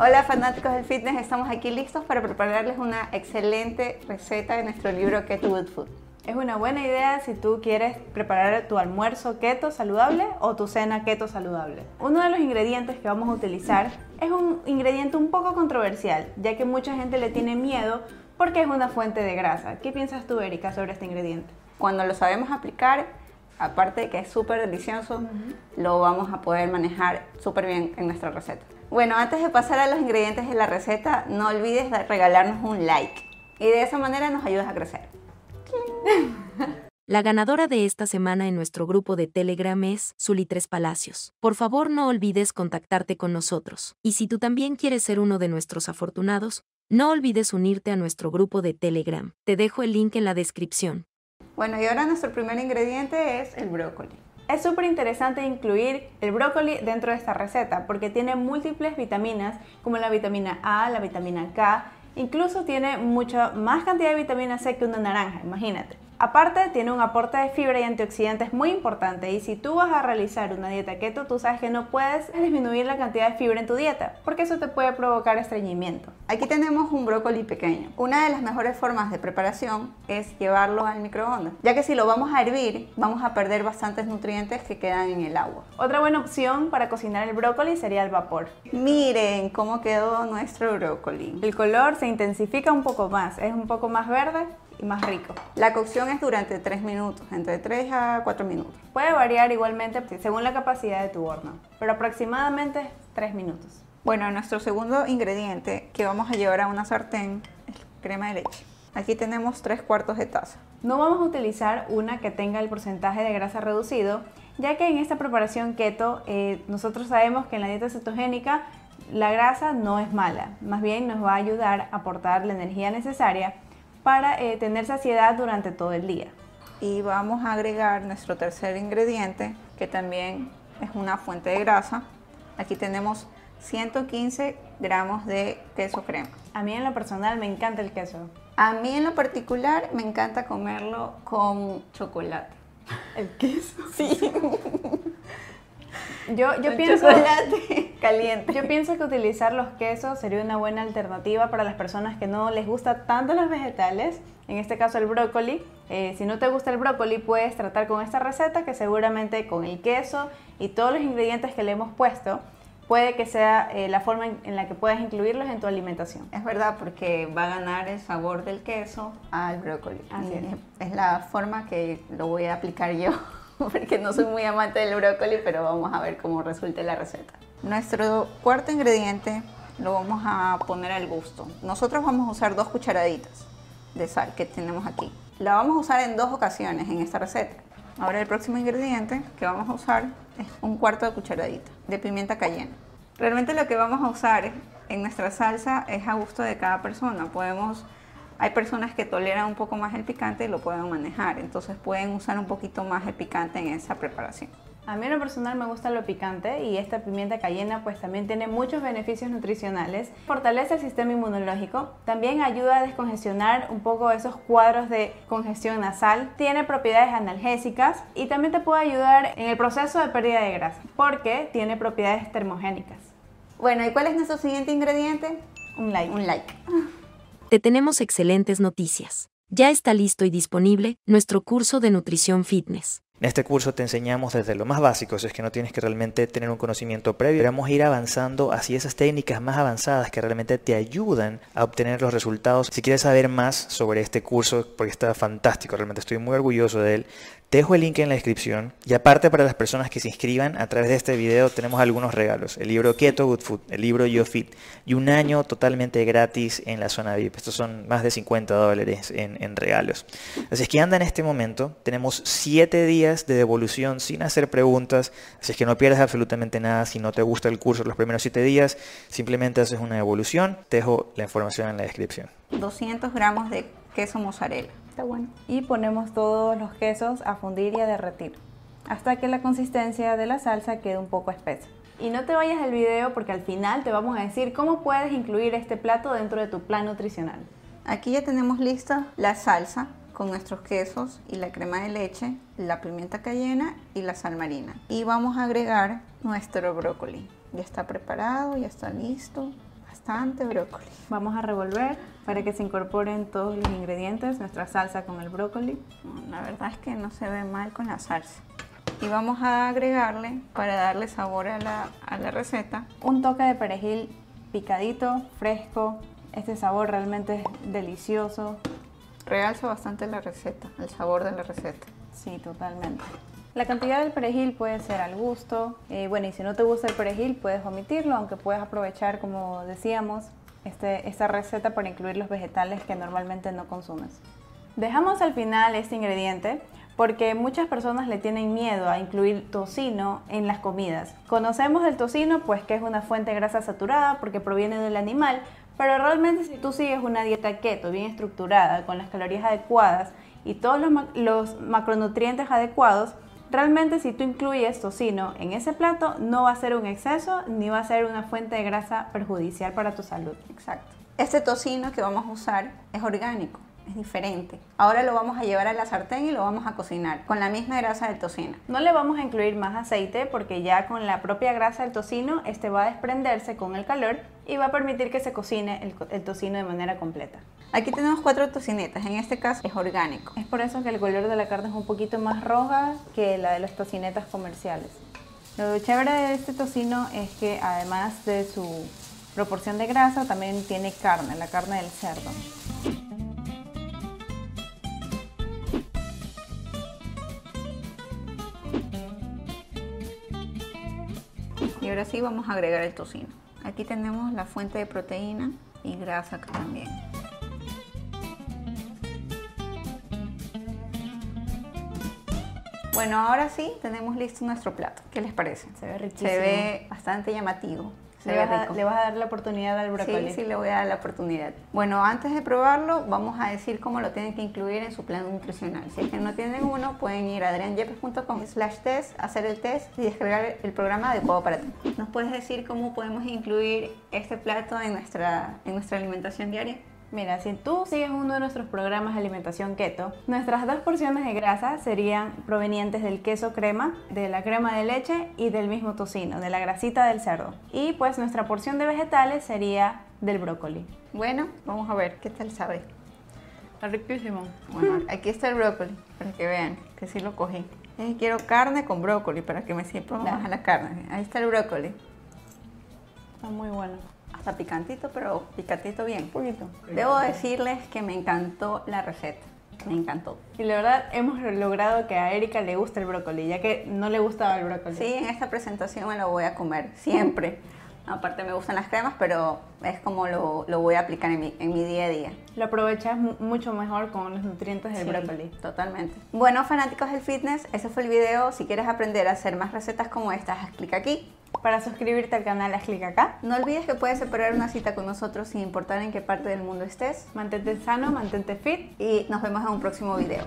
Hola fanáticos del fitness, estamos aquí listos para prepararles una excelente receta de nuestro libro Keto Good Food. Es una buena idea si tú quieres preparar tu almuerzo keto saludable o tu cena keto saludable. Uno de los ingredientes que vamos a utilizar es un ingrediente un poco controversial, ya que mucha gente le tiene miedo porque es una fuente de grasa. ¿Qué piensas tú, Erika, sobre este ingrediente? Cuando lo sabemos aplicar, aparte de que es súper delicioso, lo vamos a poder manejar súper bien en nuestra receta. Bueno, antes de pasar a los ingredientes de la receta, no olvides regalarnos un like y de esa manera nos ayudas a crecer. La ganadora de esta semana en nuestro grupo de Telegram es Sulitres Palacios. Por favor no olvides contactarte con nosotros. Y si tú también quieres ser uno de nuestros afortunados, no olvides unirte a nuestro grupo de Telegram. Te dejo el link en la descripción. Bueno, y ahora nuestro primer ingrediente es el brócoli. Es súper interesante incluir el brócoli dentro de esta receta porque tiene múltiples vitaminas como la vitamina A, la vitamina K, incluso tiene mucha más cantidad de vitamina C que una naranja, imagínate. Aparte, tiene un aporte de fibra y antioxidantes muy importante y si tú vas a realizar una dieta keto, tú sabes que no puedes disminuir la cantidad de fibra en tu dieta, porque eso te puede provocar estreñimiento. Aquí tenemos un brócoli pequeño. Una de las mejores formas de preparación es llevarlo al microondas, ya que si lo vamos a hervir, vamos a perder bastantes nutrientes que quedan en el agua. Otra buena opción para cocinar el brócoli sería el vapor. Miren cómo quedó nuestro brócoli. El color se intensifica un poco más, es un poco más verde y más rico. La cocción es durante 3 minutos, entre 3 a 4 minutos. Puede variar igualmente según la capacidad de tu horno, pero aproximadamente 3 minutos. Bueno, nuestro segundo ingrediente que vamos a llevar a una sartén es crema de leche. Aquí tenemos 3 cuartos de taza. No vamos a utilizar una que tenga el porcentaje de grasa reducido, ya que en esta preparación keto eh, nosotros sabemos que en la dieta cetogénica la grasa no es mala, más bien nos va a ayudar a aportar la energía necesaria para eh, tener saciedad durante todo el día. Y vamos a agregar nuestro tercer ingrediente, que también es una fuente de grasa. Aquí tenemos 115 gramos de queso crema. A mí en lo personal me encanta el queso. A mí en lo particular me encanta comerlo con chocolate. ¿El queso? Sí. Yo, yo pienso, chocolate caliente. Yo pienso que utilizar los quesos sería una buena alternativa para las personas que no les gusta tanto los vegetales, en este caso el brócoli. Eh, si no te gusta el brócoli, puedes tratar con esta receta que seguramente con el queso y todos los ingredientes que le hemos puesto, puede que sea eh, la forma en, la que puedas incluirlos en tu alimentación. Es verdad, porque va a ganar el sabor del queso al brócoli. Así es. es la forma que lo voy a aplicar yo. porque no soy muy amante del brócoli, pero vamos a ver cómo resulta la receta. Nuestro cuarto ingrediente lo vamos a poner al gusto. Nosotros vamos a usar dos cucharaditas de sal que tenemos aquí. La vamos a usar en dos ocasiones en esta receta. Ahora el próximo ingrediente que vamos a usar es un cuarto de cucharadita de pimienta cayena. Realmente lo que vamos a usar en nuestra salsa es a gusto de cada persona. Podemos hay personas que toleran un poco más el picante y lo pueden manejar, entonces pueden usar un poquito más el picante en esa preparación. A mí en lo personal me gusta lo picante y esta pimienta cayena pues también tiene muchos beneficios nutricionales. Fortalece el sistema inmunológico, también ayuda a descongestionar un poco esos cuadros de congestión nasal, tiene propiedades analgésicas y también te puede ayudar en el proceso de pérdida de grasa porque tiene propiedades termogénicas. Bueno, ¿y cuál es nuestro siguiente ingrediente? Un like. Un like. Te tenemos excelentes noticias. Ya está listo y disponible nuestro curso de nutrición fitness. En este curso te enseñamos desde lo más básico, si es que no tienes que realmente tener un conocimiento previo. A ir avanzando hacia esas técnicas más avanzadas que realmente te ayudan a obtener los resultados. Si quieres saber más sobre este curso, porque está fantástico, realmente estoy muy orgulloso de él, dejo el link en la descripción y aparte para las personas que se inscriban a través de este video tenemos algunos regalos. El libro Keto Good Food, el libro Yo Fit y un año totalmente gratis en la zona VIP. Estos son más de 50 dólares en, en regalos. Así es que anda en este momento. Tenemos 7 días de devolución sin hacer preguntas. Así es que no pierdas absolutamente nada. Si no te gusta el curso los primeros 7 días, simplemente haces una devolución. Te dejo la información en la descripción. 200 gramos de queso mozzarella. Y ponemos todos los quesos a fundir y a derretir hasta que la consistencia de la salsa quede un poco espesa. Y no te vayas del video porque al final te vamos a decir cómo puedes incluir este plato dentro de tu plan nutricional. Aquí ya tenemos lista la salsa con nuestros quesos y la crema de leche, la pimienta cayena y la sal marina. Y vamos a agregar nuestro brócoli. Ya está preparado, ya está listo. Bastante brócoli. Vamos a revolver para que se incorporen todos los ingredientes, nuestra salsa con el brócoli. La verdad es que no se ve mal con la salsa. Y vamos a agregarle, para darle sabor a la, a la receta, Un toque de perejil picadito, fresco. Este sabor realmente es delicioso. realza bastante la receta, el sabor de la receta. Sí, totalmente. La cantidad del perejil puede ser al gusto. Eh, bueno, y si no te gusta el perejil, puedes omitirlo, aunque puedes aprovechar, como decíamos, este, esta receta para incluir los vegetales que normalmente no consumes. Dejamos al final este ingrediente porque muchas personas le tienen miedo a incluir tocino en las comidas. Conocemos el tocino pues que es una fuente de grasa saturada porque proviene del animal, pero realmente si tú sigues una dieta keto bien estructurada, con las calorías adecuadas y todos los, ma- los macronutrientes adecuados, realmente si tú incluyes tocino en ese plato no va a ser un exceso ni va a ser una fuente de grasa perjudicial para tu salud. Exacto. Este tocino que vamos a usar es orgánico, es diferente. Ahora lo vamos a llevar a la sartén y lo vamos a cocinar con la misma grasa del tocino. No le vamos a incluir más aceite porque ya con la propia grasa del tocino este va a desprenderse con el calor y va a permitir que se cocine el, el tocino de manera completa. Aquí tenemos cuatro tocinetas, en este caso es orgánico. Es por eso que el color de la carne es un poquito más roja que la de las tocinetas comerciales. Lo chévere de este tocino es que además de su proporción de grasa también tiene carne, la carne del cerdo. Y ahora sí vamos a agregar el tocino. Aquí tenemos la fuente de proteína y grasa acá también. Bueno, ahora sí tenemos listo nuestro plato. ¿Qué les parece? Se ve riquísimo. Se ve bastante llamativo. Le vas, a, le vas a dar la oportunidad al brócoli. Sí, sí, le voy a dar la oportunidad. Bueno, antes de probarlo, vamos a decir cómo lo tienen que incluir en su plan nutricional. Si es que no tienen uno, pueden ir a adrianyepes.com slash test, hacer el test y descargar el programa adecuado para ti. ¿Nos puedes decir cómo podemos incluir este plato en nuestra, en nuestra alimentación diaria? Mira, si tú sigues uno de nuestros programas de alimentación keto, nuestras dos porciones de grasa serían provenientes del queso crema, de la crema de leche y del mismo tocino, de la grasita del cerdo. Y pues nuestra porción de vegetales sería del brócoli. Bueno, vamos a ver qué tal sabe. Está riquísimo. Bueno, aquí está el brócoli, para que vean que sí lo cogí. Eh, quiero carne con brócoli para que me Ya. más a la carne. Ahí está el brócoli. Está muy bueno. Hasta picantito, pero picantito bien. Un poquito. Debo decirles que me encantó la receta. Me encantó. Y la verdad hemos logrado que a Erika le guste el brócoli, ya que no le gustaba el brócoli. Sí, en esta presentación me lo voy a comer siempre. Aparte me gustan las cremas, pero es como lo, lo voy a aplicar en mi, en mi día a día. Lo aprovechas mu- mucho mejor con los nutrientes del Sí, brócoli. Totalmente. Bueno, fanáticos del fitness, ese fue el video. Si quieres aprender a hacer más recetas como estas, haz clic aquí. Para suscribirte al canal, haz clic acá. No olvides que puedes separar una cita con nosotros sin importar en qué parte del mundo estés. Mantente sano, mantente fit Y nos vemos en un próximo video.